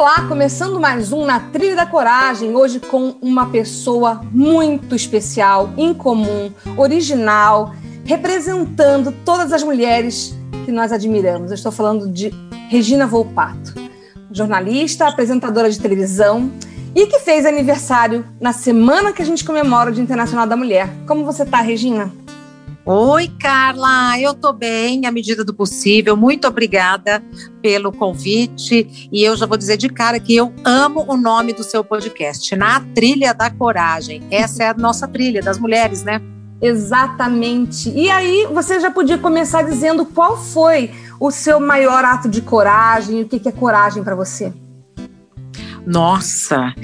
Olá, começando mais um Na Trilha da Coragem, hoje com uma pessoa muito especial, incomum, original, representando todas as mulheres que nós admiramos. Eu estou falando de Regina Volpato, jornalista, apresentadora de televisão e que fez aniversário na semana que a gente comemora o Dia Internacional da Mulher. Como você está, Regina? Oi, Carla, eu tô bem à medida do possível. Muito obrigada pelo convite. E eu já vou dizer de cara que eu amo o nome do seu podcast, Na Trilha da Coragem. Essa é a nossa trilha das mulheres, né? Exatamente. E aí, você já podia começar dizendo qual foi o seu maior ato de coragem, o que é coragem para você? Nossa,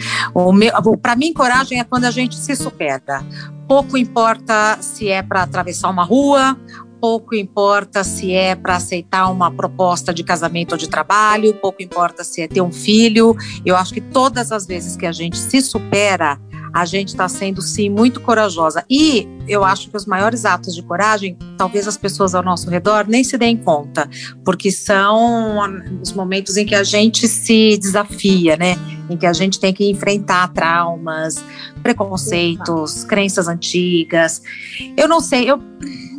para mim coragem é quando a gente se supera. Pouco importa se é para atravessar uma rua, pouco importa se é para aceitar uma proposta de casamento ou de trabalho, pouco importa se é ter um filho. Eu acho que todas as vezes que a gente se supera, a gente está sendo sim muito corajosa. E eu acho que os maiores atos de coragem, talvez as pessoas ao nosso redor nem se deem conta, porque são os momentos em que a gente se desafia, né? Em que a gente tem que enfrentar traumas, preconceitos, crenças antigas. Eu não sei, eu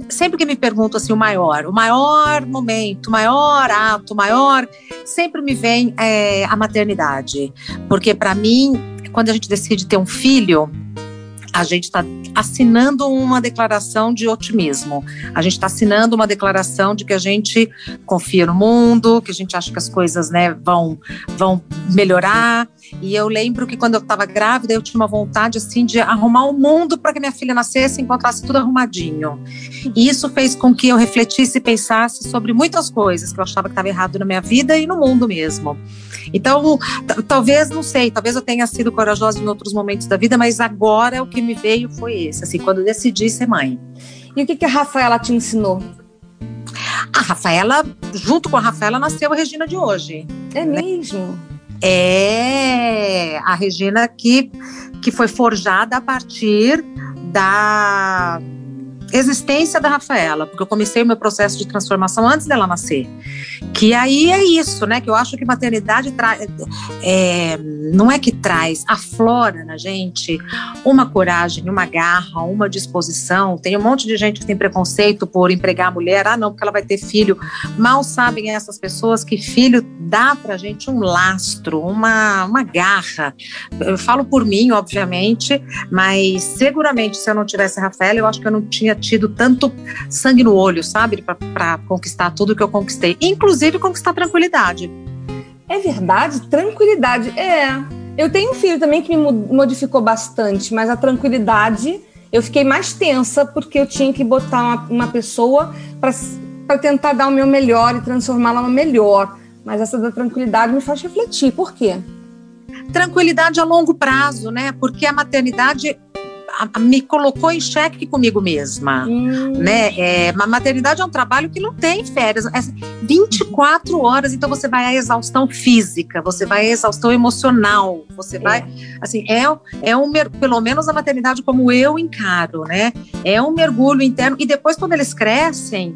sempre que me pergunto assim o maior, o maior momento, o maior ato, o maior, sempre me vem é, a maternidade, porque para mim quando a gente decide ter um filho, a gente está assinando uma declaração de otimismo. A gente está assinando uma declaração de que a gente confia no mundo, que a gente acha que as coisas né, vão, vão melhorar. E eu lembro que quando eu estava grávida, eu tinha uma vontade assim de arrumar o um mundo para que minha filha nascesse e encontrasse tudo arrumadinho. E isso fez com que eu refletisse e pensasse sobre muitas coisas que eu achava que estava errado na minha vida e no mundo mesmo. Então, talvez, não sei, talvez eu tenha sido corajosa em outros momentos da vida, mas agora o que me veio foi esse, assim, quando eu decidi ser mãe. E o que, que a Rafaela te ensinou? A Rafaela, junto com a Rafaela, nasceu a Regina de hoje. É né? mesmo? É a Regina que, que foi forjada a partir da existência da Rafaela, porque eu comecei o meu processo de transformação antes dela nascer. Que aí é isso, né? Que eu acho que maternidade traz. É, não é que traz, aflora na gente uma coragem, uma garra, uma disposição. Tem um monte de gente que tem preconceito por empregar a mulher, ah, não, porque ela vai ter filho. Mal sabem essas pessoas que filho dá pra gente um lastro, uma, uma garra. Eu falo por mim, obviamente, mas seguramente se eu não tivesse a Rafaela, eu acho que eu não tinha tido tanto sangue no olho, sabe? Para conquistar tudo que eu conquistei, inclusive conquistar tranquilidade. É verdade, tranquilidade. É. Eu tenho um filho também que me modificou bastante, mas a tranquilidade eu fiquei mais tensa porque eu tinha que botar uma, uma pessoa para tentar dar o meu melhor e transformá-la no melhor. Mas essa da tranquilidade me faz refletir. Por quê? Tranquilidade a longo prazo, né? Porque a maternidade me colocou em xeque comigo mesma, hum. né? É, a maternidade é um trabalho que não tem férias, é 24 horas, então você vai à exaustão física, você vai à exaustão emocional, você é. vai, assim, é, é um, pelo menos a maternidade como eu encaro, né? É um mergulho interno, e depois quando eles crescem,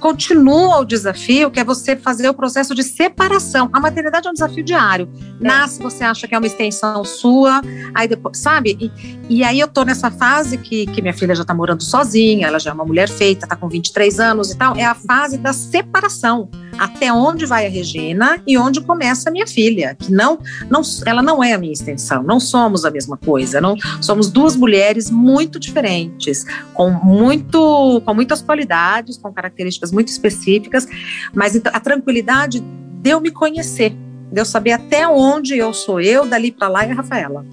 continua o desafio, que é você fazer o processo de separação. A maternidade é um desafio diário. É. Nasce, você acha que é uma extensão sua, aí depois, sabe? E, e aí eu tô nessa fase que, que minha filha já tá morando sozinha, ela já é uma mulher feita, tá com 23 anos e tal. É a fase da separação. Até onde vai a Regina e onde começa a minha filha, que não, não, ela não é a minha extensão, não somos a mesma coisa, não somos duas mulheres muito diferentes, com muito, com muitas qualidades, com características muito específicas, mas então, a tranquilidade de eu me conhecer, de eu saber até onde eu sou eu, dali para lá e a Rafaela.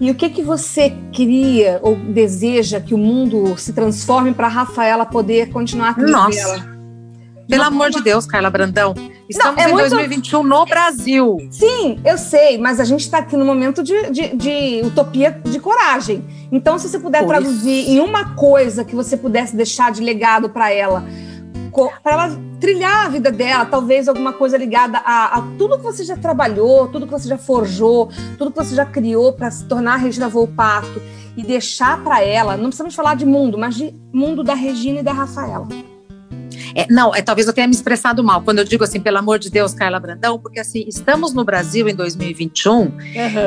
E o que que você queria ou deseja que o mundo se transforme para a Rafaela poder continuar a Nossa. Pelo amor de Deus, Carla Brandão. Estamos Não, é em muito... 2021 no Brasil. Sim, eu sei, mas a gente está aqui no momento de, de, de, utopia de coragem. Então, se você puder traduzir em uma coisa que você pudesse deixar de legado para ela, para ela trilhar a vida dela, talvez alguma coisa ligada a, a, tudo que você já trabalhou, tudo que você já forjou, tudo que você já criou para se tornar a Regina Volpato e deixar para ela, não precisamos falar de mundo, mas de mundo da Regina e da Rafaela. É, não, é, talvez eu tenha me expressado mal quando eu digo assim, pelo amor de Deus, Carla Brandão, porque assim, estamos no Brasil em 2021 uhum.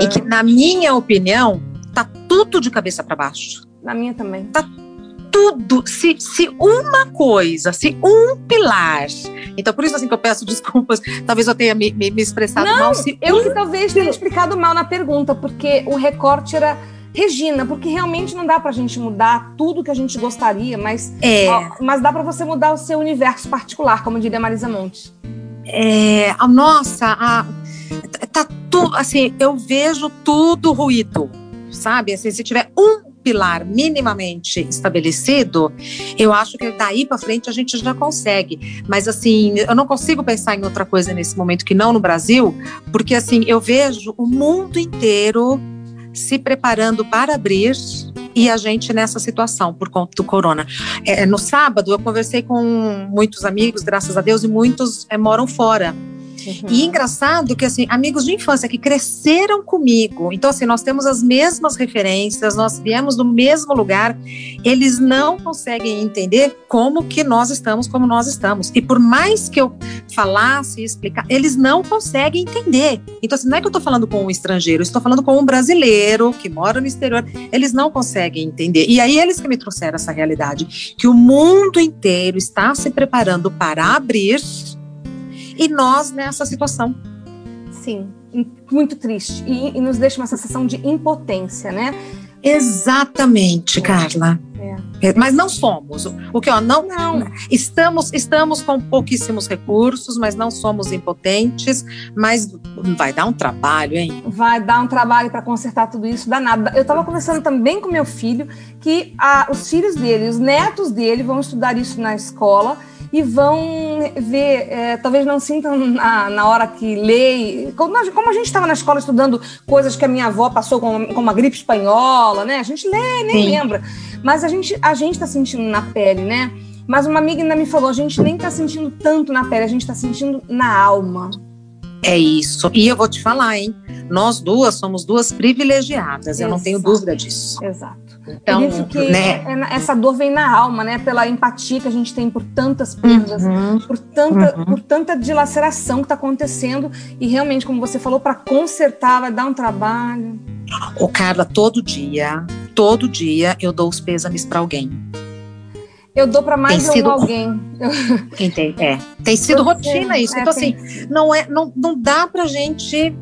e que, na minha opinião, tá tudo de cabeça para baixo. Na minha também. Tá tudo, se, se uma coisa, se um pilar. Então, por isso assim que eu peço desculpas, talvez eu tenha me, me, me expressado não, mal. Se eu um que talvez tenha explicado mal na pergunta, porque o recorte era Regina, porque realmente não dá pra gente mudar tudo que a gente gostaria, mas, é. mas dá para você mudar o seu universo particular, como diria Marisa Monte. É, a nossa, a, tá tudo, assim, eu vejo tudo ruído, sabe? Assim, se tiver um pilar minimamente estabelecido, eu acho que daí para frente a gente já consegue. Mas assim, eu não consigo pensar em outra coisa nesse momento que não no Brasil, porque assim, eu vejo o mundo inteiro se preparando para abrir e a gente nessa situação por conta do corona. É, no sábado eu conversei com muitos amigos, graças a Deus, e muitos é, moram fora. Uhum. E engraçado que, assim, amigos de infância que cresceram comigo, então, assim, nós temos as mesmas referências, nós viemos do mesmo lugar, eles não conseguem entender como que nós estamos como nós estamos. E por mais que eu falasse e explicar, eles não conseguem entender. Então, assim, não é que eu estou falando com um estrangeiro, estou falando com um brasileiro que mora no exterior, eles não conseguem entender. E aí, eles que me trouxeram essa realidade, que o mundo inteiro está se preparando para abrir e nós nessa situação. Sim, muito triste. E, e nos deixa uma sensação de impotência, né? Exatamente, Carla. É. é. Mas não somos. O que ó, não, não estamos estamos com pouquíssimos recursos, mas não somos impotentes. Mas vai dar um trabalho, hein? Vai dar um trabalho para consertar tudo isso, danado. Eu estava conversando também com meu filho que a, os filhos dele, os netos dele vão estudar isso na escola e vão ver, é, talvez não sintam na, na hora que lê. Como, como a gente estava na escola estudando coisas que a minha avó passou com, com uma gripe espanhola, né? A gente lê, nem Sim. lembra. Mas a gente a gente está sentindo na pele, né? Mas uma amiga ainda me falou, a gente nem está sentindo tanto na pele, a gente está sentindo na alma. É isso. E eu vou te falar, hein? Nós duas somos duas privilegiadas, Exato. eu não tenho dúvida disso. Exato. Então, né? É essa dor vem na alma, né? Pela empatia que a gente tem por tantas perdas, uhum. por, tanta, uhum. por tanta dilaceração que está acontecendo. E realmente, como você falou, para consertar vai dar um trabalho. Ô, Carla, todo dia, todo dia eu dou os pêsames para alguém. Eu dou para mais tem sido, alguém. Tem, é, tem sido rotina isso. É, então, assim, não, é, não, não dá para gente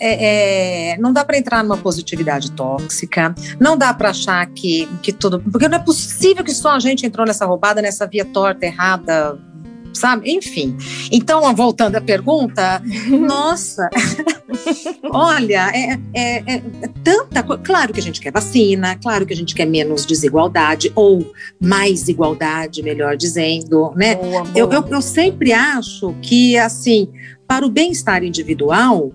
é, é, não dá para entrar numa positividade tóxica, não dá para achar que, que tudo. Porque não é possível que só a gente entrou nessa roubada, nessa via torta, errada, sabe? Enfim. Então, voltando à pergunta, nossa, olha, é, é, é, tanta coisa. Claro que a gente quer vacina, claro que a gente quer menos desigualdade, ou mais igualdade, melhor dizendo, né? Boa, boa. Eu, eu, eu sempre acho que, assim, para o bem-estar individual,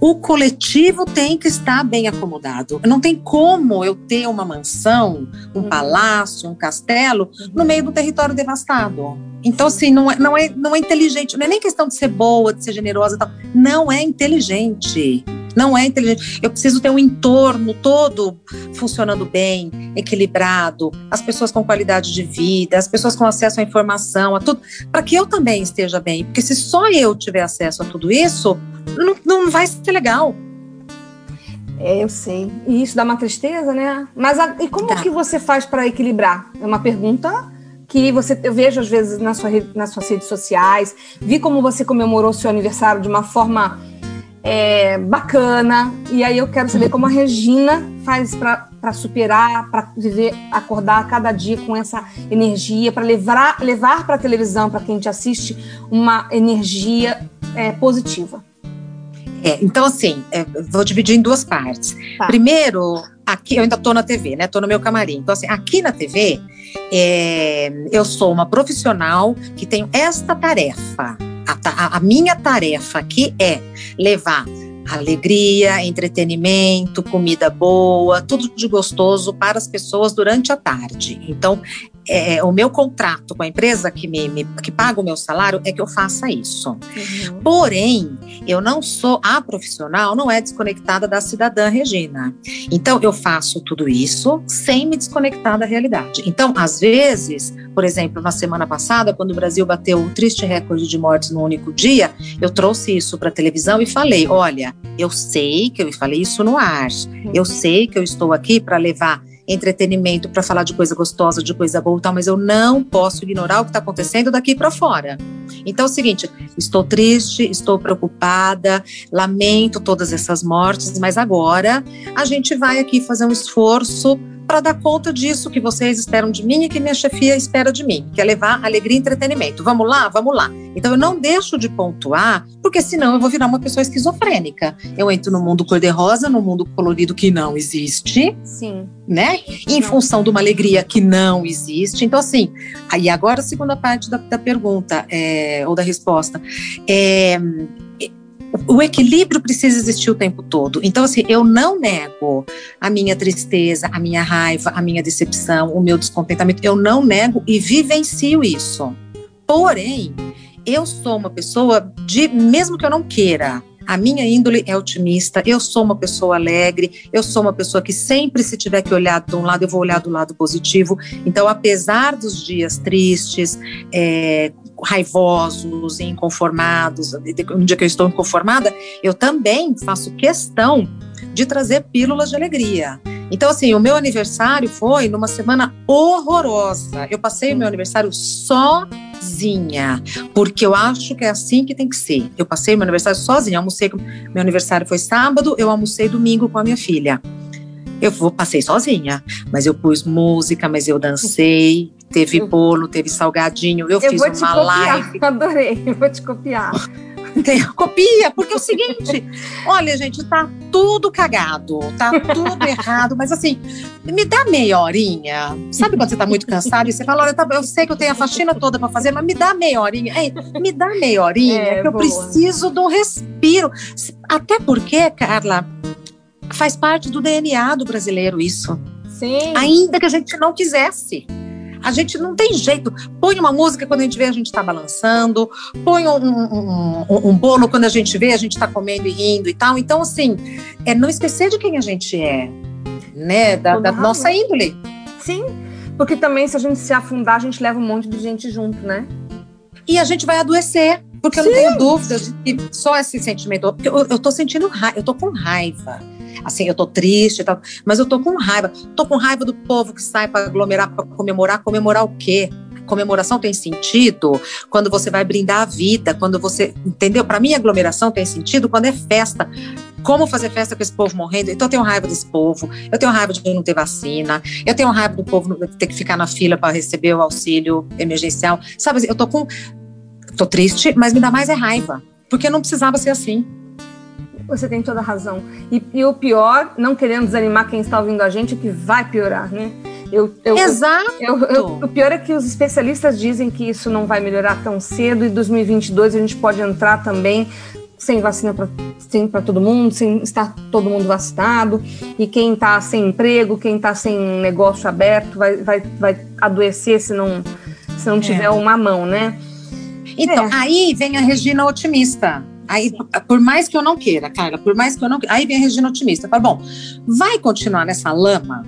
o coletivo tem que estar bem acomodado. Não tem como eu ter uma mansão, um uhum. palácio, um castelo uhum. no meio do território devastado. Então, assim, não é, não, é, não é inteligente. Não é nem questão de ser boa, de ser generosa e tal. Não é inteligente. Não é inteligente. Eu preciso ter um entorno todo funcionando bem, equilibrado, as pessoas com qualidade de vida, as pessoas com acesso à informação, a tudo, para que eu também esteja bem. Porque se só eu tiver acesso a tudo isso, não, não vai ser legal. É, eu sei. E isso dá uma tristeza, né? Mas a, e como que você faz para equilibrar? É uma pergunta que você eu vejo às vezes na sua, nas suas redes sociais. Vi como você comemorou seu aniversário de uma forma é, bacana. E aí eu quero saber como a Regina faz para superar, para viver, acordar cada dia com essa energia, para levar, levar para a televisão, para quem te assiste, uma energia é, positiva. É, então, assim, é, vou dividir em duas partes. Tá. Primeiro, aqui eu ainda estou na TV, né? Estou no meu camarim. Então, assim, aqui na TV, é, eu sou uma profissional que tenho esta tarefa. A, a, minha tarefa aqui é levar alegria, entretenimento, comida boa, tudo de gostoso para as pessoas durante a tarde. Então, é, o meu contrato com a empresa que me, me, que paga o meu salário é que eu faça isso. Uhum. Porém, eu não sou a profissional, não é desconectada da cidadã Regina. Então, eu faço tudo isso sem me desconectar da realidade. Então, às vezes, por exemplo, na semana passada, quando o Brasil bateu o triste recorde de mortes no único dia, eu trouxe isso para a televisão e falei: olha, eu sei que eu falei isso no ar, eu sei que eu estou aqui para levar entretenimento para falar de coisa gostosa, de coisa boa, tal, mas eu não posso ignorar o que está acontecendo daqui para fora. Então é o seguinte, estou triste, estou preocupada, lamento todas essas mortes, mas agora a gente vai aqui fazer um esforço para dar conta disso que vocês esperam de mim e que minha chefia espera de mim, que é levar alegria e entretenimento. Vamos lá? Vamos lá. Então eu não deixo de pontuar, porque senão eu vou virar uma pessoa esquizofrênica. Eu entro no mundo cor-de-rosa, no mundo colorido que não existe. Sim. Né? Em função de uma alegria que não existe. Então, assim, aí agora a segunda parte da, da pergunta, é, ou da resposta. É, o equilíbrio precisa existir o tempo todo. Então, assim, eu não nego a minha tristeza, a minha raiva, a minha decepção, o meu descontentamento. Eu não nego e vivencio isso. Porém, eu sou uma pessoa de, mesmo que eu não queira, a minha índole é otimista, eu sou uma pessoa alegre, eu sou uma pessoa que sempre, se tiver que olhar de um lado, eu vou olhar do lado positivo. Então, apesar dos dias tristes, é, raivosos, inconformados, um dia que eu estou inconformada, eu também faço questão de trazer pílulas de alegria. Então, assim, o meu aniversário foi numa semana horrorosa. Eu passei o meu aniversário sozinha, porque eu acho que é assim que tem que ser. Eu passei o meu aniversário sozinha, almocei. Meu aniversário foi sábado, eu almocei domingo com a minha filha. Eu passei sozinha, mas eu pus música, mas eu dancei, teve bolo, teve salgadinho, eu, eu fiz uma copiar, live. Adorei, eu vou te copiar. Copia, porque é o seguinte, olha, gente, tá tudo cagado, tá tudo errado, mas assim, me dá meia horinha. Sabe quando você tá muito cansado e você fala, olha, tá, eu sei que eu tenho a faxina toda para fazer, mas me dá meia horinha. Ei, me dá meia horinha, é, que eu boa. preciso de um respiro. Até porque, Carla, faz parte do DNA do brasileiro isso. Sim. Ainda que a gente não quisesse. A gente não tem jeito. Põe uma música quando a gente vê a gente está balançando, põe um, um, um, um, bolo quando a gente vê a gente está comendo e rindo e tal. Então, assim, é não esquecer de quem a gente é, né? Da, da nossa índole. Sim, porque também se a gente se afundar, a gente leva um monte de gente junto, né? E a gente vai adoecer. Porque Sim. eu não tenho dúvidas de que só esse sentimento. Eu, eu tô sentindo raiva, eu tô com raiva assim, eu tô triste tal, mas eu tô com raiva. Tô com raiva do povo que sai para aglomerar, para comemorar. Comemorar o quê? Comemoração tem sentido quando você vai brindar a vida, quando você, entendeu? Para mim, aglomeração tem sentido quando é festa. Como fazer festa com esse povo morrendo? Então eu tenho raiva desse povo, eu tenho raiva de não ter vacina, eu tenho raiva do povo ter que ficar na fila para receber o auxílio emergencial. Sabe, eu tô com. tô triste, mas me dá mais é raiva, porque não precisava ser assim. Você tem toda a razão. E, e, o pior, não querendo desanimar quem está ouvindo a gente, é que vai piorar, né? Eu, eu, Exato. Eu, eu, o pior é que os especialistas dizem que isso não vai melhorar tão cedo e 2022 a gente pode entrar também sem vacina para todo mundo, sem estar todo mundo vacinado, e quem está sem emprego, quem está sem negócio aberto, vai, vai, vai adoecer se não, se não é. tiver uma mão, né? Então, é. aí vem a Regina otimista. Aí, por mais que eu não queira, Carla, por mais que eu não queira, aí vem a Regina otimista. Fala, bom, vai continuar nessa lama?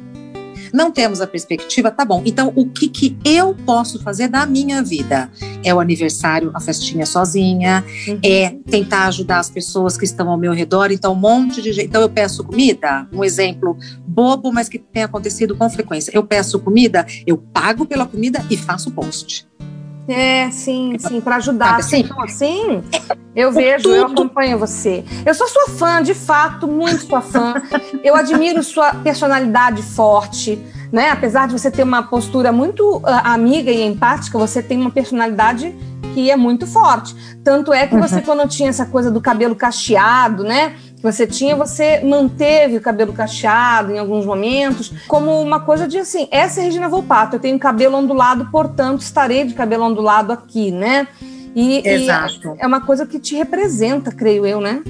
Não temos a perspectiva, tá bom. Então, o que, que eu posso fazer da minha vida? É o aniversário, a festinha sozinha, uhum. é tentar ajudar as pessoas que estão ao meu redor. Então, um monte de gente. Então, eu peço comida, um exemplo bobo, mas que tem acontecido com frequência. Eu peço comida, eu pago pela comida e faço post. É, sim, sim, para ajudar. Sim, sim. Eu vejo, eu acompanho você. Eu sou sua fã, de fato, muito sua fã. Eu admiro sua personalidade forte, né? Apesar de você ter uma postura muito uh, amiga e empática, você tem uma personalidade que é muito forte. Tanto é que você, uhum. quando tinha essa coisa do cabelo cacheado, né? Que você tinha, você manteve o cabelo cacheado em alguns momentos, como uma coisa de assim, essa é a Regina Volpato, eu tenho cabelo ondulado, portanto estarei de cabelo ondulado aqui, né? E, Exato. E é uma coisa que te representa, creio eu, né?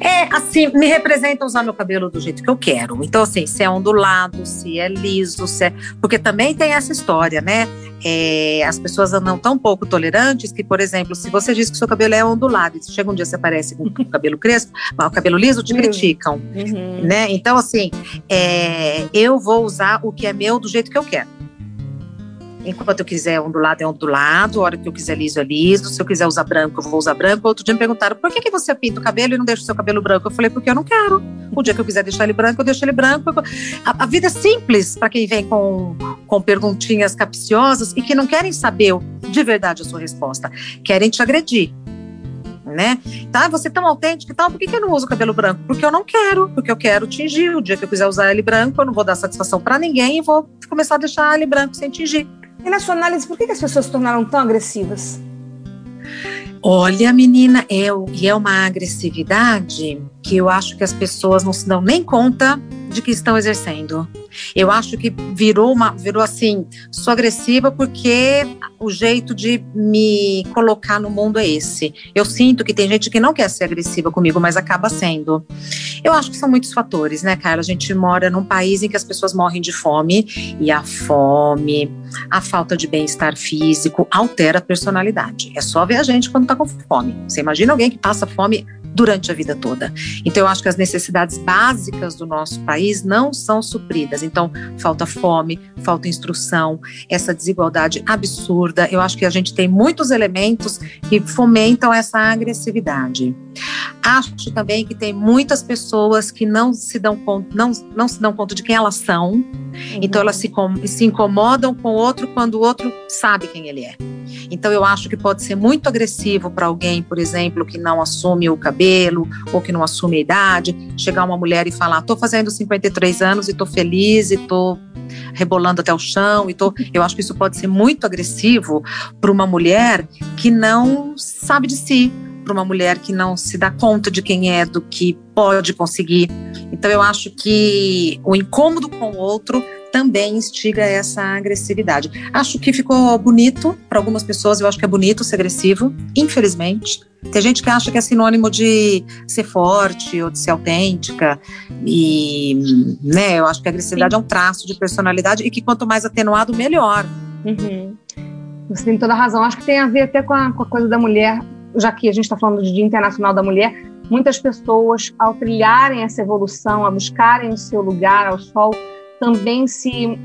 É, assim, me representa usar meu cabelo do jeito que eu quero. Então, assim, se é ondulado, se é liso, se é... Porque também tem essa história, né? É, as pessoas andam tão pouco tolerantes que, por exemplo, se você diz que seu cabelo é ondulado e chega um dia você aparece com o cabelo crespo, o cabelo liso, te uhum. criticam, uhum. né? Então, assim, é, eu vou usar o que é meu do jeito que eu quero. Enquanto eu quiser ondulado, é ondulado. A hora que eu quiser liso, é liso. Se eu quiser usar branco, eu vou usar branco. Outro dia me perguntaram, por que, que você pinta o cabelo e não deixa o seu cabelo branco? Eu falei, porque eu não quero. O dia que eu quiser deixar ele branco, eu deixo ele branco. A, a vida é simples para quem vem com, com perguntinhas capciosas e que não querem saber de verdade a sua resposta. Querem te agredir né? Tá, você é tão autêntica e tal, por que, que eu não uso cabelo branco? Porque eu não quero, porque eu quero tingir. O dia que eu quiser usar ele branco, eu não vou dar satisfação para ninguém e vou começar a deixar ele branco sem tingir. E na sua análise, por que, as pessoas se tornaram tão agressivas? Olha, menina, é, e é uma agressividade que eu acho que as pessoas não se dão nem conta de que estão exercendo. Eu acho que virou uma, virou assim, sou agressiva porque o jeito de me colocar no mundo é esse. Eu sinto que tem gente que não quer ser agressiva comigo, mas acaba sendo. Eu acho que são muitos fatores, né, Carla? A gente mora num país em que as pessoas morrem de fome e a fome, a falta de bem-estar físico altera a personalidade. É só ver a gente quando tá com fome. Você imagina alguém que passa fome durante a vida toda. Então, eu acho que as necessidades básicas do nosso país não são supridas. Então, falta fome, falta instrução, essa desigualdade absurda. Eu acho que a gente tem muitos elementos que fomentam essa agressividade. Acho também que tem muitas pessoas que não se dão conta, não, não se dão conta de quem elas são. Uhum. Então, elas se, se incomodam com o outro quando o outro sabe quem ele é. Então, eu acho que pode ser muito agressivo para alguém, por exemplo, que não assume o cabelo ou que não assume a idade, chegar uma mulher e falar: estou fazendo 53 anos e estou feliz e estou rebolando até o chão e tô, eu acho que isso pode ser muito agressivo para uma mulher que não sabe de si, para uma mulher que não se dá conta de quem é, do que pode conseguir. Então eu acho que o incômodo com o outro também instiga essa agressividade. Acho que ficou bonito para algumas pessoas, eu acho que é bonito ser agressivo, infelizmente. Tem gente que acha que é sinônimo de ser forte ou de ser autêntica. E, né, eu acho que a agressividade Sim. é um traço de personalidade e que quanto mais atenuado, melhor. Uhum. Você tem toda a razão. Acho que tem a ver até com a, com a coisa da mulher, já que a gente está falando de Dia Internacional da Mulher. Muitas pessoas, ao trilharem essa evolução, a buscarem o seu lugar ao sol, também se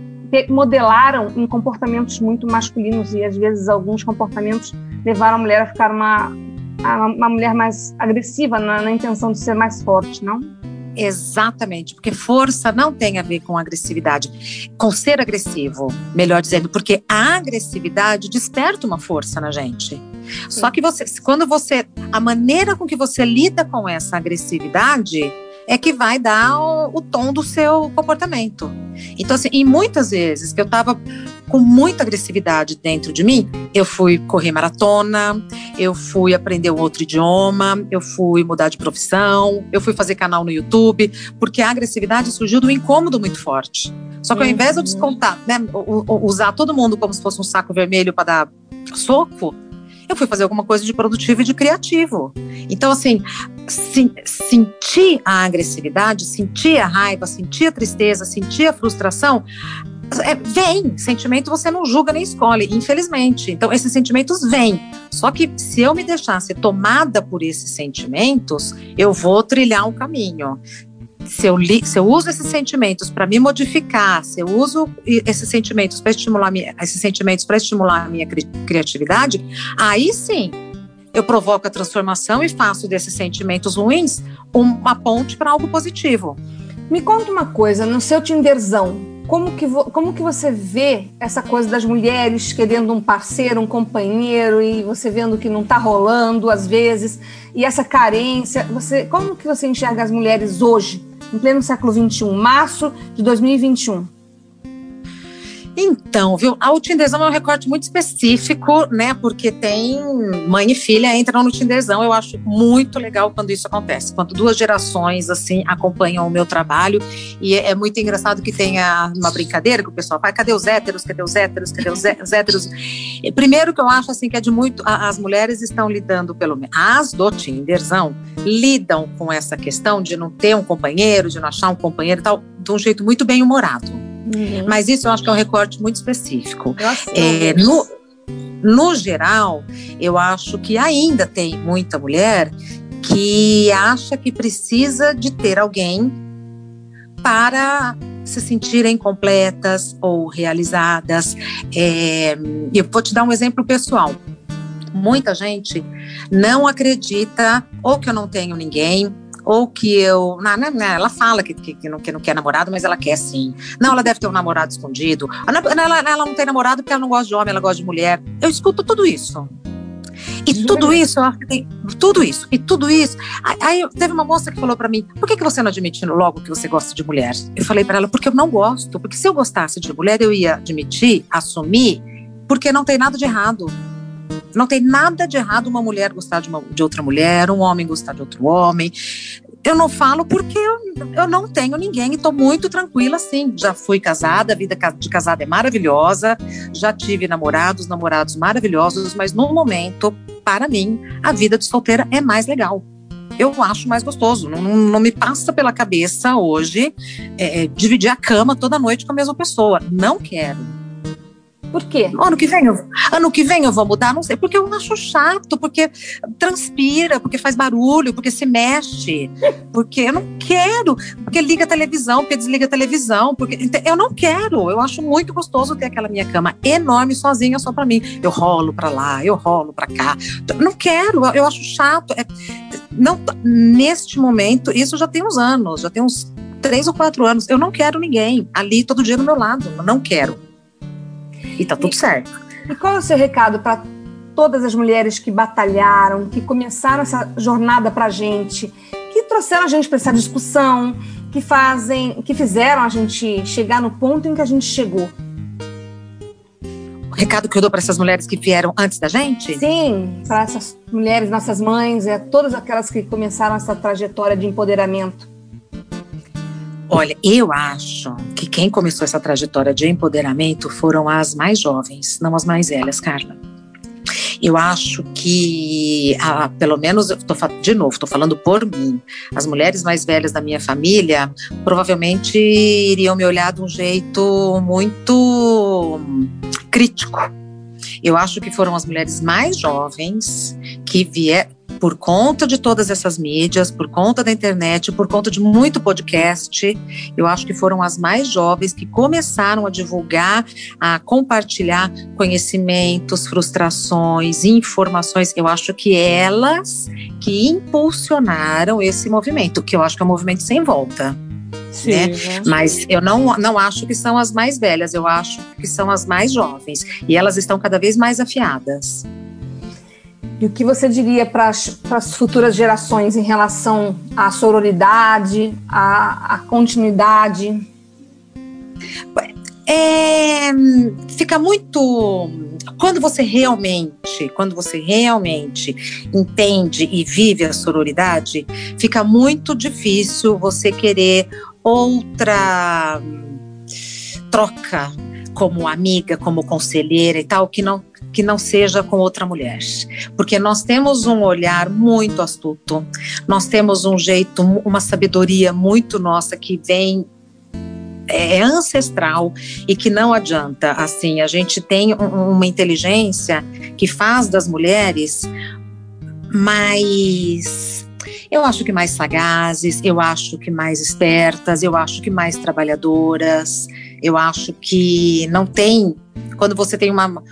modelaram em comportamentos muito masculinos e às vezes alguns comportamentos levaram a mulher a ficar uma, uma mulher mais agressiva na, na intenção de ser mais forte, não? Exatamente, porque força não tem a ver com agressividade, com ser agressivo, melhor dizendo, porque a agressividade desperta uma força na gente. Só que você, quando você, a maneira com que você lida com essa agressividade é que vai dar o, o tom do seu comportamento. Então, assim, e muitas vezes que eu estava com muita agressividade dentro de mim, eu fui correr maratona, eu fui aprender um outro idioma, eu fui mudar de profissão, eu fui fazer canal no YouTube, porque a agressividade surgiu do incômodo muito forte. Só que ao invés de eu descontar, né, usar todo mundo como se fosse um saco vermelho para dar soco, eu fui fazer alguma coisa de produtivo e de criativo. Então, assim, se, sentir a agressividade, sentir a raiva, sentir a tristeza, sentir a frustração, é, vem. Sentimento você não julga nem escolhe, infelizmente. Então, esses sentimentos vêm. Só que se eu me deixar ser tomada por esses sentimentos, eu vou trilhar um caminho se eu, li, se eu uso esses sentimentos para me modificar, se eu uso esses sentimentos para estimular minha, esses sentimentos para estimular a minha cri, criatividade, aí sim eu provoco a transformação e faço desses sentimentos ruins uma ponte para algo positivo. Me conta uma coisa, no seu Tinderzão, como que, como que você vê essa coisa das mulheres querendo um parceiro, um companheiro e você vendo que não está rolando às vezes e essa carência? Você, como que você enxerga as mulheres hoje, em pleno século XXI, março de 2021? Então, viu? A, o Tinderzão é um recorte muito específico, né? Porque tem mãe e filha entram no Tinderzão. Eu acho muito legal quando isso acontece, quando duas gerações assim acompanham o meu trabalho. E é, é muito engraçado que tenha uma brincadeira que o pessoal fala: cadê os héteros? Cadê os héteros? Cadê os héteros? Primeiro que eu acho assim que é de muito. As mulheres estão lidando, pelo menos, as do Tinderzão, lidam com essa questão de não ter um companheiro, de não achar um companheiro e tal, de um jeito muito bem humorado. Uhum. Mas isso eu acho que é um recorte muito específico. É, no, no geral, eu acho que ainda tem muita mulher que acha que precisa de ter alguém para se sentirem completas ou realizadas. É, eu vou te dar um exemplo pessoal. Muita gente não acredita ou que eu não tenho ninguém, ou que eu. Não, não, não, ela fala que, que, que, não, que não quer namorado, mas ela quer sim. Não, ela deve ter um namorado escondido. Ela, ela não tem namorado porque ela não gosta de homem, ela gosta de mulher. Eu escuto tudo isso. E tudo isso, tudo isso, e tudo isso. Aí teve uma moça que falou para mim: por que, que você não admite logo que você gosta de mulher? Eu falei para ela: porque eu não gosto. Porque se eu gostasse de mulher, eu ia admitir, assumir, porque não tem nada de errado. Não tem nada de errado uma mulher gostar de, uma, de outra mulher, um homem gostar de outro homem. Eu não falo porque eu, eu não tenho ninguém e estou muito tranquila assim. Já fui casada, a vida de casada é maravilhosa, já tive namorados, namorados maravilhosos, mas no momento, para mim, a vida de solteira é mais legal eu acho mais gostoso. Não, não, me passa pela cabeça hoje é, é dividir a cama toda noite com a mesma pessoa. Não quero. Por quê? Ano que vem eu, ano que vem eu vou mudar, não sei, porque eu acho chato, porque transpira, porque faz barulho, porque se mexe, porque eu não quero, porque liga a televisão, porque desliga a televisão, porque eu não quero. Eu acho muito gostoso ter aquela minha cama enorme sozinha só para mim. Eu rolo para lá, eu rolo para cá. Não quero, eu acho chato. É, não neste momento, isso já tem uns anos, já tem uns três ou quatro anos. Eu não quero ninguém ali todo dia do meu lado, não quero. E tá tudo certo. E qual é o seu recado para todas as mulheres que batalharam, que começaram essa jornada pra gente, que trouxeram a gente para essa discussão, que fazem, que fizeram a gente chegar no ponto em que a gente chegou? O recado que eu dou para essas mulheres que vieram antes da gente? Sim, para essas mulheres, nossas mães, é todas aquelas que começaram essa trajetória de empoderamento. Olha, eu acho que quem começou essa trajetória de empoderamento foram as mais jovens, não as mais velhas, Carla. Eu acho que, ah, pelo menos, tô, de novo, estou falando por mim, as mulheres mais velhas da minha família provavelmente iriam me olhar de um jeito muito crítico. Eu acho que foram as mulheres mais jovens que vieram, por conta de todas essas mídias, por conta da internet, por conta de muito podcast, eu acho que foram as mais jovens que começaram a divulgar, a compartilhar conhecimentos, frustrações, informações. Eu acho que elas que impulsionaram esse movimento, que eu acho que é um movimento sem volta. Sim, né? Mas eu não, não acho que são as mais velhas, eu acho que são as mais jovens. E elas estão cada vez mais afiadas. E o que você diria para as futuras gerações em relação à sororidade, à, à continuidade? É, fica muito quando você realmente, quando você realmente entende e vive a sororidade, fica muito difícil você querer outra troca como amiga, como conselheira e tal, que não que não seja com outra mulher, porque nós temos um olhar muito astuto, nós temos um jeito, uma sabedoria muito nossa que vem é, é ancestral e que não adianta. Assim, a gente tem um, uma inteligência que faz das mulheres mais eu acho que mais sagazes, eu acho que mais espertas, eu acho que mais trabalhadoras, eu acho que não tem quando você tem uma,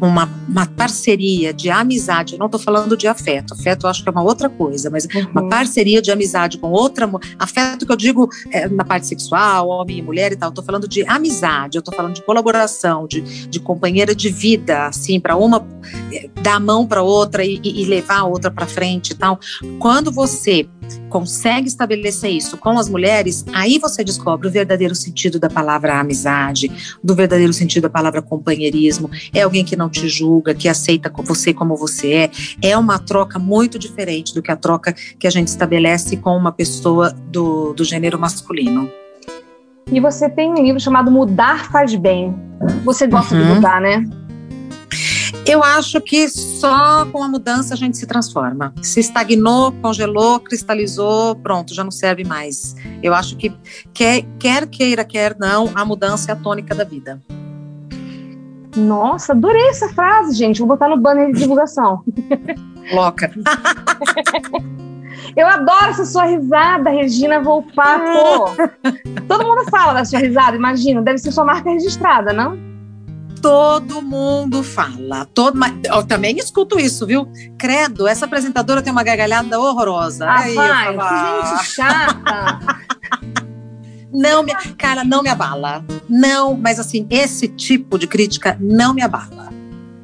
uma, uma parceria de amizade, eu não estou falando de afeto, afeto eu acho que é uma outra coisa, mas uhum. uma parceria de amizade com outra, afeto que eu digo é, na parte sexual, homem e mulher e tal, estou falando de amizade, eu estou falando de colaboração, de, de companheira de vida, assim, para uma é, dar a mão para outra e, e levar a outra para frente e tal. Quando você consegue estabelecer isso com as mulheres, aí você descobre o verdadeiro sentido da palavra amizade, do verdadeiro sentido da palavra companheirismo. É alguém que não te julga, que aceita você como você é. É uma troca muito diferente do que a troca que a gente estabelece com uma pessoa do, do gênero masculino. E você tem um livro chamado Mudar Faz Bem. Você gosta uhum. de mudar, né? Eu acho que só com a mudança a gente se transforma. Se estagnou, congelou, cristalizou, pronto, já não serve mais. Eu acho que quer, quer queira, quer não, a mudança é a tônica da vida. Nossa, adorei essa frase, gente. Vou botar no banner de divulgação. Loca. Eu adoro essa sua risada, Regina Volpato. Todo mundo fala da sua risada, imagina. Deve ser sua marca registrada, não? todo mundo fala. Todo, eu também escuto isso, viu? Credo, essa apresentadora tem uma gargalhada horrorosa. Ah, Aí, vai, que gente chata. não me, cara, não me abala. Não, mas assim, esse tipo de crítica não me abala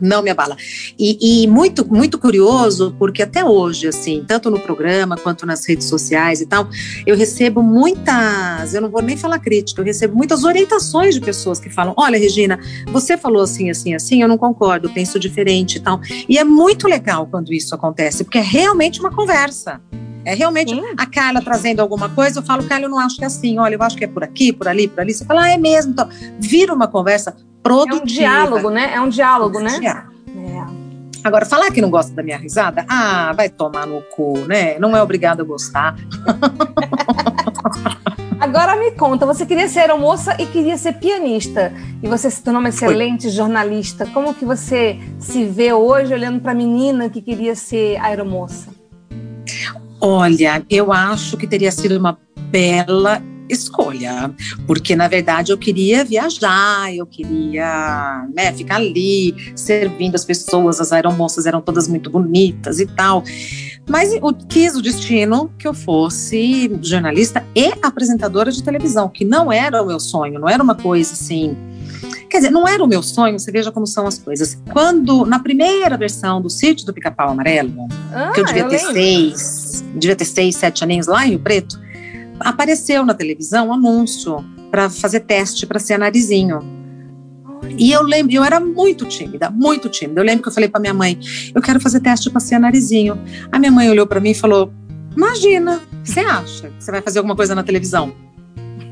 não me abala. E, e, muito, muito curioso, porque até hoje, assim, tanto no programa quanto nas redes sociais e tal, eu recebo muitas, eu não vou nem falar crítica, eu recebo muitas orientações de pessoas que falam: olha, Regina, você falou assim, assim, assim, eu não concordo, penso diferente e tal. E é muito legal quando isso acontece, porque é realmente uma conversa. É realmente Sim. a Carla trazendo alguma coisa, eu falo, Carla, eu não acho que é assim, olha, eu acho que é por aqui, por ali, por ali. Você fala, ah, é mesmo. Então, vira uma conversa produtiva. É um diálogo, né? É um diálogo, né? É. Agora, falar que não gosta da minha risada, ah, vai tomar no cu, né? Não é obrigado a gostar. Agora me conta, você queria ser moça e queria ser pianista, e você se tornou uma excelente Foi. jornalista. Como que você se vê hoje olhando para a menina que queria ser aeromoça? Olha, eu acho que teria sido uma bela escolha, porque na verdade eu queria viajar, eu queria né, ficar ali servindo as pessoas, as aeromoças eram todas muito bonitas e tal. Mas eu quis o destino que eu fosse jornalista e apresentadora de televisão, que não era o meu sonho, não era uma coisa assim. Quer dizer, não era o meu sonho, você veja como são as coisas. Quando, na primeira versão do Sítio do Pica-Pau Amarelo, ah, que eu devia eu ter lembro. seis, devia ter seis, sete aninhos lá em Rio Preto, apareceu na televisão um anúncio para fazer teste para ser narizinho. E eu lembro, eu era muito tímida, muito tímida. Eu lembro que eu falei para minha mãe, eu quero fazer teste para ser narizinho. A minha mãe olhou para mim e falou: "Imagina, você acha que você vai fazer alguma coisa na televisão?"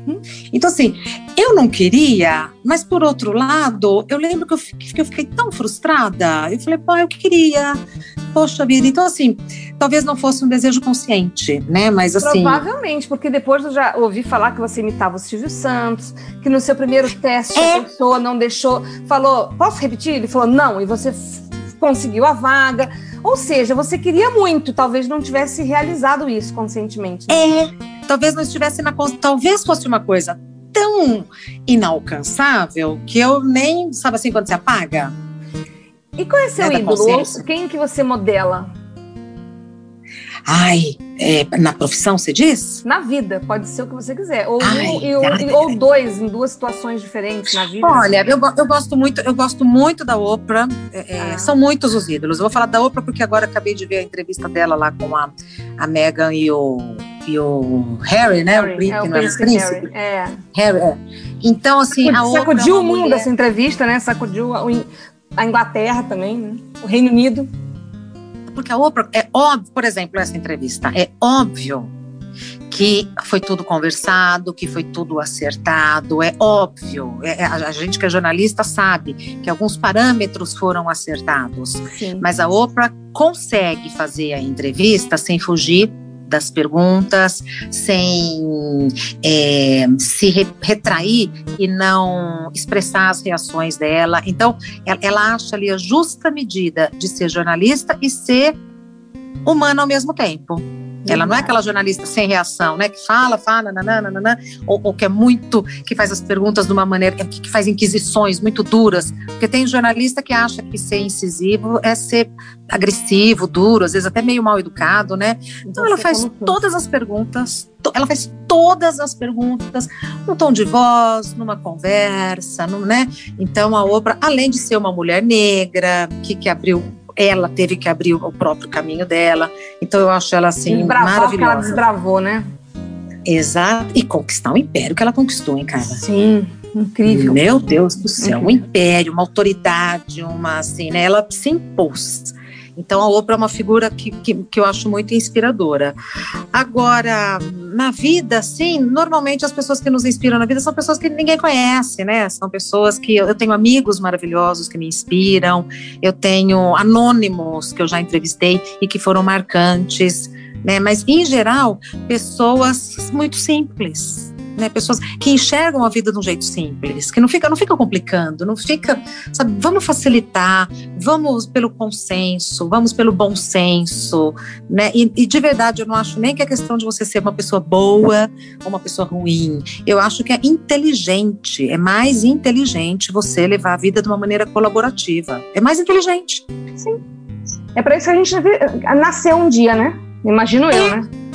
Uhum. Então, assim, eu não queria, mas por outro lado, eu lembro que eu, que eu fiquei tão frustrada. Eu falei, pô, eu queria. Poxa vida. Então, assim, talvez não fosse um desejo consciente, né? Mas assim. Provavelmente, porque depois eu já ouvi falar que você imitava o Silvio Santos, que no seu primeiro teste é. a pessoa não deixou. Falou, posso repetir? Ele falou, não, e você conseguiu a vaga. Ou seja, você queria muito, talvez não tivesse realizado isso conscientemente. Né? É talvez não estivesse na talvez fosse uma coisa tão inalcançável que eu nem sabe assim quando se apaga. E qual é seu né, ídolo? Quem que você modela? Ai, é, na profissão, você diz? Na vida, pode ser o que você quiser. Ou, Ai, um, ou dois, em duas situações diferentes na vida. Olha, eu, eu gosto muito, eu gosto muito da Oprah. É, é, ah. São muitos os ídolos. Eu vou falar da Oprah porque agora acabei de ver a entrevista dela lá com a, a Meghan e o, e o Harry, né? Harry, o príncipe, é, o príncipe, príncipe. Harry. É. Harry, é. Então, assim, Sacudiu, a Oprah. Sacudiu é o mundo mulher... essa entrevista, né? Sacudiu a, a Inglaterra também, né? o Reino Unido porque a Oprah, é óbvio, por exemplo, essa entrevista, é óbvio que foi tudo conversado, que foi tudo acertado, é óbvio. É, a gente que é jornalista sabe que alguns parâmetros foram acertados, Sim. mas a Oprah consegue fazer a entrevista sem fugir das perguntas, sem é, se re retrair e não expressar as reações dela. Então, ela, ela acha ali a justa medida de ser jornalista e ser humana ao mesmo tempo. Ela não é aquela jornalista sem reação, né? Que fala, fala, nananana, ou, ou que é muito, que faz as perguntas de uma maneira, que, que faz inquisições muito duras. Porque tem jornalista que acha que ser incisivo é ser agressivo, duro, às vezes até meio mal educado, né? Então ela faz todas as perguntas, ela faz todas as perguntas no tom de voz, numa conversa, no, né? Então a Oprah, além de ser uma mulher negra, que, que abriu ela teve que abrir o próprio caminho dela. Então eu acho ela assim Desbravar maravilhosa. que ela desbravou, né? Exato. E conquistar o império que ela conquistou, hein, cara? Sim, incrível. Meu Deus do céu, um Incrível. império, uma autoridade, uma assim, né? Ela se impôs. Então a Oprah é uma figura que, que, que eu acho muito inspiradora. Agora, na vida, sim, normalmente as pessoas que nos inspiram na vida são pessoas que ninguém conhece, né? São pessoas que eu tenho amigos maravilhosos que me inspiram, eu tenho anônimos que eu já entrevistei e que foram marcantes, né? Mas em geral, pessoas muito simples, né? Pessoas que enxergam a vida de um jeito simples, que não fica, não fica complicando, não fica, sabe? Vamos facilitar, vamos pelo consenso, vamos pelo bom senso, né? E, e de verdade, eu não acho nem que é questão de você ser uma pessoa boa ou uma pessoa ruim. Eu acho que é inteligente, é mais inteligente você levar a vida de uma maneira colaborativa. É mais inteligente. É para isso que a gente nasceu um dia, né? Imagino eu, né?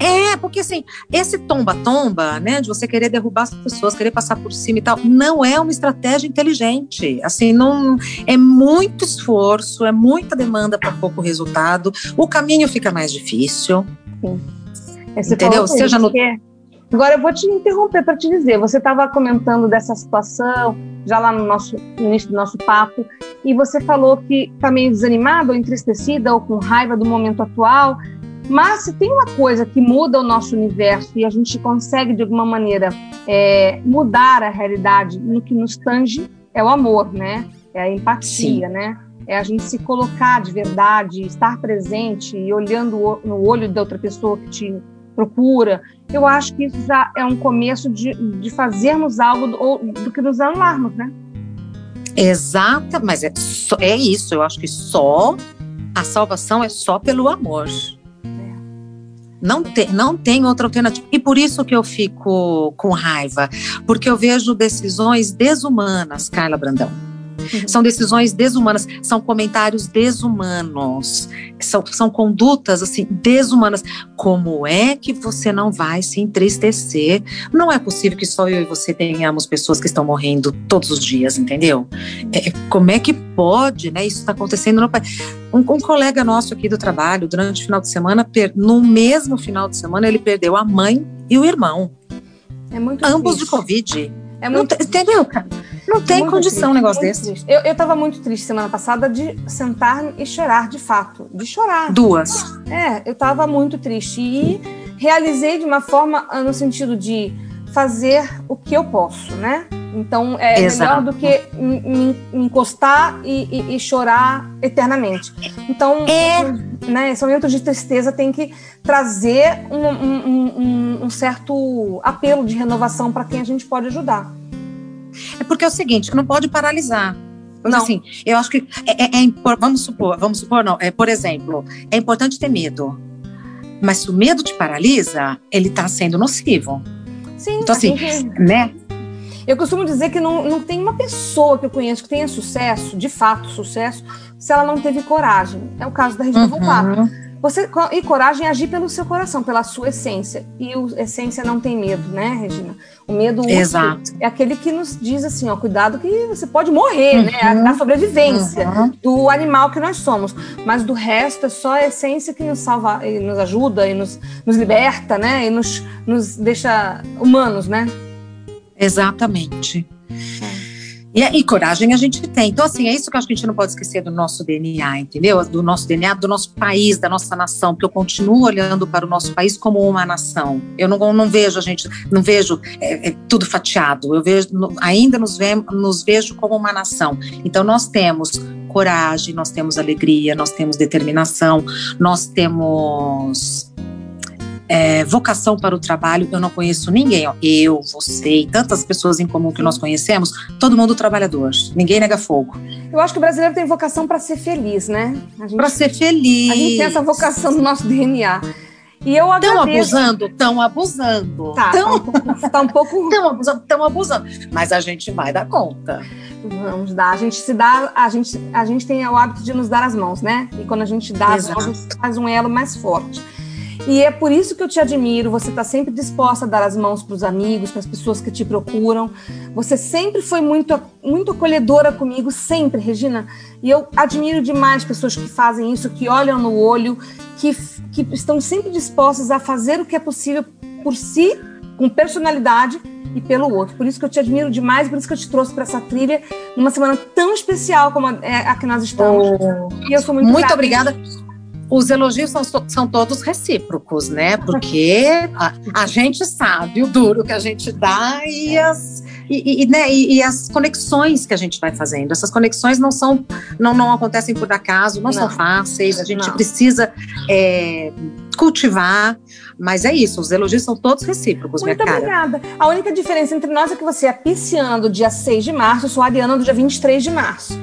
É, porque assim, esse tomba-tomba, né, de você querer derrubar as pessoas, querer passar por cima e tal, não é uma estratégia inteligente. Assim, não é muito esforço, é muita demanda para pouco resultado. O caminho fica mais difícil. É, você Entendeu? Seja no- porque- Agora eu vou te interromper para te dizer. Você estava comentando dessa situação já lá no nosso no início do nosso papo e você falou que está meio desanimada ou entristecida ou com raiva do momento atual. Mas se tem uma coisa que muda o nosso universo e a gente consegue de alguma maneira é, mudar a realidade no que nos tange é o amor, né? É a empatia, né? É a gente se colocar de verdade, estar presente e olhando no olho da outra pessoa que te procura. Eu acho que isso já é um começo de, de fazermos algo do, do que nos anularmos, né? Exata, mas é, é isso. Eu acho que só a salvação é só pelo amor. Não tem, não tem outra alternativa. E por isso que eu fico com raiva, porque eu vejo decisões desumanas, Carla Brandão. São decisões desumanas, são comentários desumanos, são, são condutas assim desumanas. Como é que você não vai se entristecer? Não é possível que só eu e você tenhamos pessoas que estão morrendo todos os dias, entendeu? É, como é que pode, né? Isso está acontecendo no país. Um, um colega nosso aqui do trabalho, durante o final de semana, per- no mesmo final de semana, ele perdeu a mãe e o irmão, É muito ambos de triste. Covid. É muito entendeu, cara? Não tem Muito condição um triste, negócio muito desse. triste. Eu, eu tava muito triste semana passada de sentar e chorar, de fato. De chorar. Duas. É, eu tava muito triste. E realizei de uma forma ah, no sentido de fazer o que eu posso, né? Então é Exato. melhor do que me, encostar e, e- e chorar eternamente. Então, É. né, esse momento de tristeza tem que trazer um, um- um- um- um certo apelo de renovação para quem a gente pode ajudar. É porque é o seguinte, não pode paralisar. Mas, Não. assim, eu acho que é, é- é vamos supor, vamos supor, não, é, por exemplo, é importante ter medo. Mas se o medo te paralisa, ele está sendo nocivo, Sim, Então, assim, gente- né? Eu costumo dizer que não, não tem uma pessoa que eu conheço que tenha sucesso, de fato sucesso, se ela não teve coragem. É o caso da Regina Volpato. Você, e coragem é agir pelo seu coração, pela sua essência. E o essência não tem medo, né, Regina? O medo Exato. é aquele que nos diz assim, ó, cuidado que você pode morrer, né? Uhum. Da sobrevivência Uhum. do animal que nós somos. Mas do resto é só a essência que nos salva, e nos ajuda e nos, nos liberta, né? E nos, nos deixa humanos, né? Exatamente. E, e coragem a gente tem. Então, assim, é isso que eu acho que a gente não pode esquecer do nosso DNA, entendeu? Do nosso DNA, do nosso país, da nossa nação, porque eu continuo olhando para o nosso país como uma nação. Eu não, não vejo a gente, não vejo é, é, tudo fatiado. Eu vejo, ainda nos, ve, nos vejo como uma nação. Então, nós temos coragem, nós temos alegria, nós temos determinação, nós temos é, vocação para o trabalho, eu não conheço ninguém, ó, eu, você e tantas pessoas em comum que nós conhecemos, todo mundo trabalhador, ninguém nega fogo. Eu acho que o brasileiro tem vocação para ser feliz, né? Para ser feliz. a gente tem essa vocação no nosso DNA. E eu Estão abusando? Estão abusando. Tá, tá Estão um pouco. Tá um abusando, estão abusando. Mas a gente vai dar conta. vamos dar. A gente se dá, a gente, a gente tem o hábito de nos dar as mãos, né? E quando a gente dá as Exato. mãos, a gente faz um elo mais forte. E é por isso que eu te admiro. Você está sempre disposta a dar as mãos para os amigos, para as pessoas que te procuram. Você sempre foi muito, muito acolhedora comigo, sempre, Regina. E eu admiro demais pessoas que fazem isso, que olham no olho, que, que estão sempre dispostas a fazer o que é possível por si, com personalidade e pelo outro. Por isso que eu te admiro demais, por isso que eu te trouxe para essa trilha numa semana tão especial como a, é, a que nós estamos. Oh, e eu sou muito, muito obrigada os elogios são, são todos recíprocos, né? Porque a, a, gente sabe o duro que a gente dá e as, e, e, né, e, e, as conexões que a gente vai fazendo. Essas conexões não são, não, não acontecem por acaso, não, não. são fáceis. A gente não. precisa é, cultivar, mas é isso. Os elogios são todos recíprocos, Muito minha cara. obrigada. A única diferença entre nós é que você é pisciano do dia 6 de março, eu sou ariana do dia 23 de março.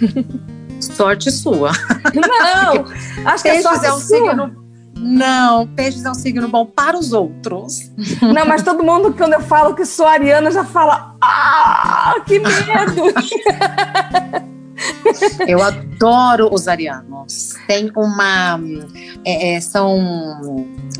Sorte sua. Não, acho que é sorte é um sua. Signo... Não, peixes é um signo bom para os outros. Não, mas todo mundo, quando eu falo que sou ariana, já fala: Ah, que medo! Eu adoro os arianos. Tem uma. É, é, são.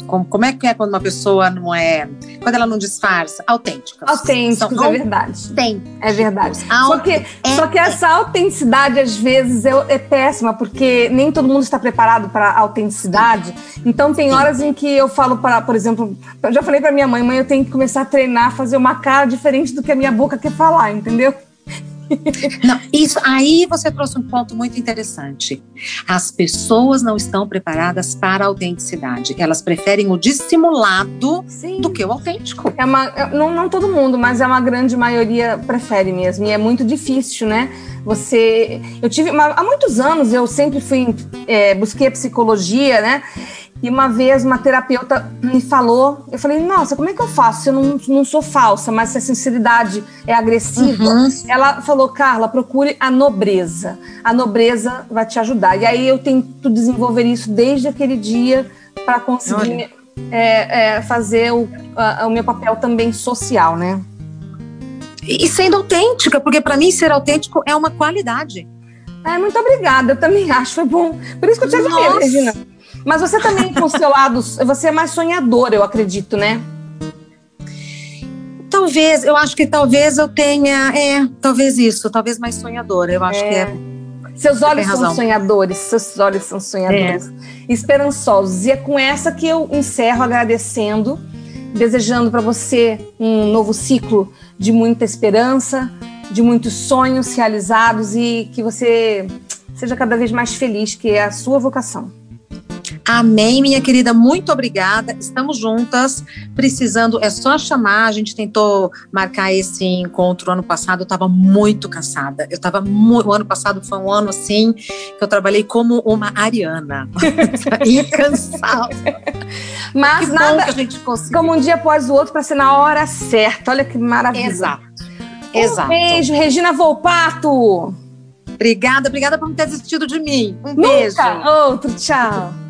Como, como, é que é quando uma pessoa não é. Quando ela não disfarça? Autênticas. Autênticos, são, é verdade. Tem. É verdade. Só que, é, só que essa autenticidade, às vezes, é, é, péssima, porque nem todo mundo está preparado para a autenticidade. Então, tem horas em que eu falo para, por exemplo, eu já falei para minha mãe, mãe, eu tenho que começar a treinar, fazer uma cara diferente do que a minha boca quer falar, entendeu? Não, isso aí você trouxe um ponto muito interessante. As pessoas não estão preparadas para a autenticidade. Elas preferem o dissimulado Sim. do que o autêntico. É uma, é, não, não todo mundo, mas é uma grande maioria prefere mesmo. E é muito difícil, né? Você, eu tive uma, há muitos anos eu sempre fui é, busquei a psicologia, né? E uma vez uma terapeuta me falou, eu falei, nossa, como é que eu faço? Eu não, não sou falsa, mas se a sinceridade é agressiva. Uhum. Ela falou, Carla, procure a nobreza. A nobreza vai te ajudar. E aí eu tento desenvolver isso desde aquele dia para conseguir é, é, fazer o, a, o meu papel também social, né? E sendo autêntica, porque para mim ser autêntico é uma qualidade. É, muito obrigada, eu também acho, foi bom. Por isso que eu te admiro, Regina. Mas você também, com o seu lado, você é mais sonhadora, eu acredito, né? Talvez, eu acho que talvez eu tenha, é, talvez isso, talvez mais sonhadora, eu acho é. que é. Seus olhos são sonhadores, seus olhos são sonhadores, é. esperançosos. E é com essa que eu encerro agradecendo, desejando para você um novo ciclo de muita esperança, de muitos sonhos realizados e que você seja cada vez mais feliz, que é a sua vocação. Amém, minha querida, muito obrigada. Estamos juntas, precisando, é só chamar. A gente tentou marcar esse encontro ano passado, eu estava muito cansada. Eu estava o ano passado foi um ano assim que eu trabalhei como uma ariana. cansada. Mas que nada, que a gente conseguiu. como um dia após o outro para ser na hora certa. Olha que maravilha. Exato. Um Exato. beijo, Regina Volpato. Obrigada, obrigada por não ter desistido de mim. Um Nunca. beijo. Outro, tchau.